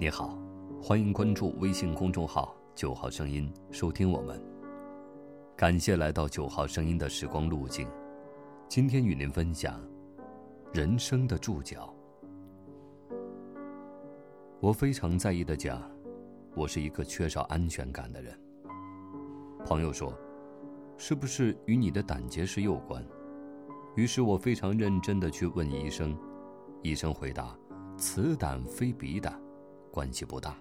你好，欢迎关注微信公众号“九号声音”，收听我们。感谢来到九号声音的时光路径。今天与您分享人生的注脚。我非常在意的讲，我是一个缺少安全感的人。朋友说，是不是与你的胆结石有关？于是我非常认真的去问医生，医生回答：此胆非彼胆。关系不大。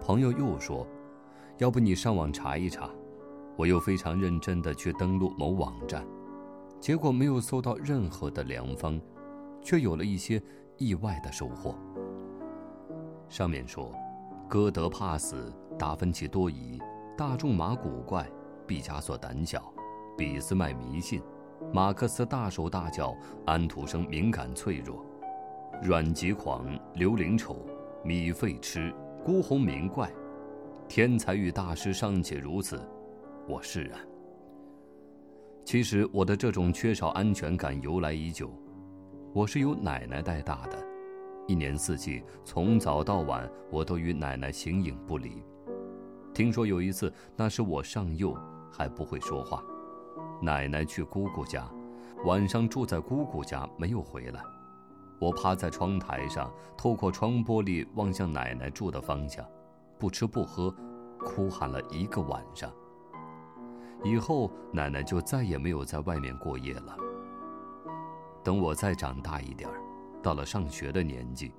朋友又说：“要不你上网查一查。”我又非常认真的去登录某网站，结果没有搜到任何的良方，却有了一些意外的收获。上面说：歌德怕死，达芬奇多疑，大仲马古怪，毕加索胆小，俾斯麦迷信，马克思大手大脚，安徒生敏感脆弱。阮籍狂，刘伶丑，米费痴，孤鸿鸣怪，天才与大师尚且如此，我释然。其实我的这种缺少安全感由来已久，我是由奶奶带大的，一年四季从早到晚我都与奶奶形影不离。听说有一次，那时我尚幼，还不会说话，奶奶去姑姑家，晚上住在姑姑家没有回来。我趴在窗台上，透过窗玻璃望向奶奶住的方向，不吃不喝，哭喊了一个晚上。以后奶奶就再也没有在外面过夜了。等我再长大一点儿，到了上学的年纪，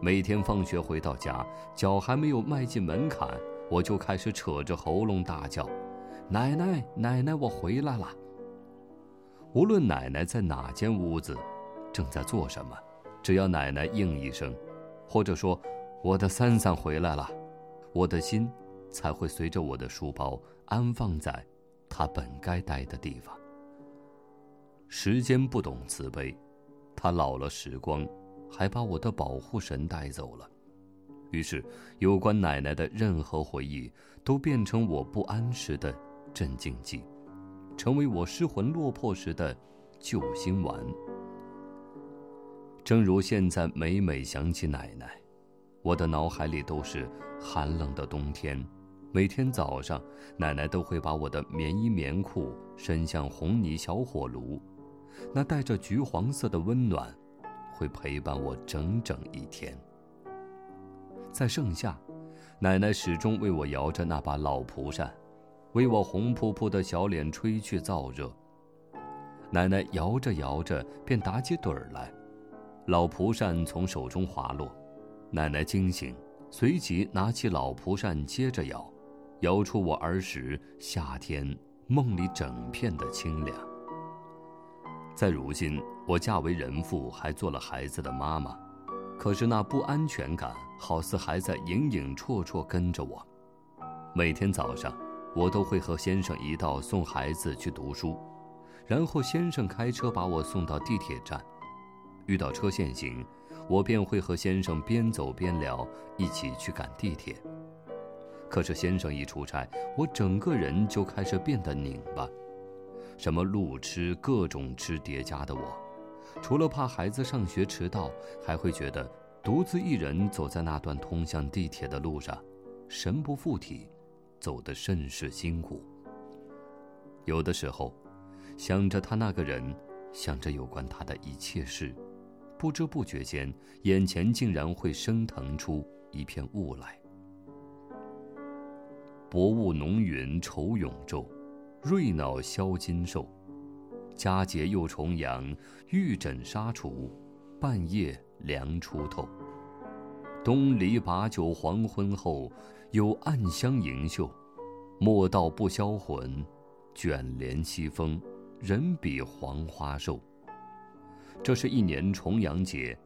每天放学回到家，脚还没有迈进门槛，我就开始扯着喉咙大叫：“奶奶，奶奶，我回来了！”无论奶奶在哪间屋子，正在做什么。只要奶奶应一声，或者说“我的三三回来了”，我的心才会随着我的书包安放在他本该待的地方。时间不懂慈悲，他老了时光，还把我的保护神带走了。于是，有关奶奶的任何回忆，都变成我不安时的镇静剂，成为我失魂落魄时的救心丸。正如现在，每每想起奶奶，我的脑海里都是寒冷的冬天。每天早上，奶奶都会把我的棉衣棉裤伸向红泥小火炉，那带着橘黄色的温暖，会陪伴我整整一天。在盛夏，奶奶始终为我摇着那把老蒲扇，为我红扑扑的小脸吹去燥热。奶奶摇着摇着，便打起盹儿来。老蒲扇从手中滑落，奶奶惊醒，随即拿起老蒲扇接着摇，摇出我儿时夏天梦里整片的清凉。在如今，我嫁为人妇，还做了孩子的妈妈，可是那不安全感好似还在影影绰绰跟着我。每天早上，我都会和先生一道送孩子去读书，然后先生开车把我送到地铁站。遇到车限行，我便会和先生边走边聊，一起去赶地铁。可是先生一出差，我整个人就开始变得拧巴，什么路痴、各种痴叠加的我，除了怕孩子上学迟到，还会觉得独自一人走在那段通向地铁的路上，神不附体，走得甚是辛苦。有的时候，想着他那个人，想着有关他的一切事。不知不觉间，眼前竟然会升腾出一片雾来。薄雾浓云愁永昼，瑞脑消金兽。佳节又重阳，玉枕纱厨，半夜凉初透。东篱把酒黄昏后，有暗香盈袖。莫道不销魂，卷帘西风，人比黄花瘦。这是一年重阳节，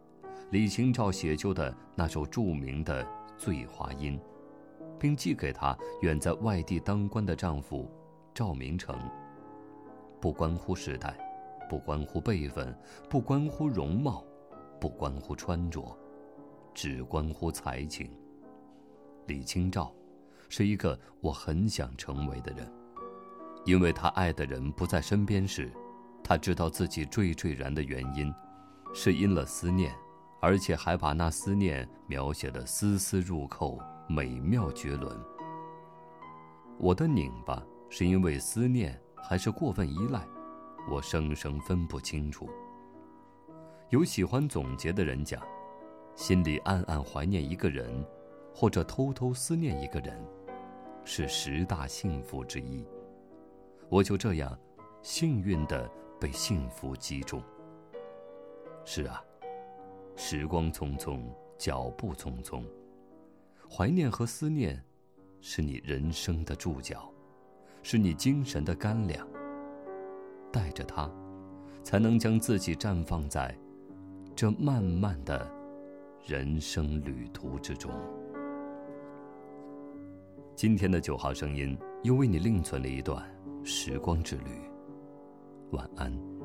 李清照写就的那首著名的《醉花阴》，并寄给她远在外地当官的丈夫赵明诚。不关乎时代，不关乎辈分，不关乎容貌，不关乎穿着，只关乎才情。李清照，是一个我很想成为的人，因为他爱的人不在身边时。他知道自己惴惴然的原因，是因了思念，而且还把那思念描写的丝丝入扣、美妙绝伦。我的拧巴是因为思念，还是过分依赖？我生生分不清楚。有喜欢总结的人讲，心里暗暗怀念一个人，或者偷偷思念一个人，是十大幸福之一。我就这样，幸运的被幸福击中。是啊，时光匆匆，脚步匆匆，怀念和思念，是你人生的注脚，是你精神的干粮。带着它，才能将自己绽放在这漫漫的人生旅途之中。今天的九号声音又为你另存了一段时光之旅。晚安。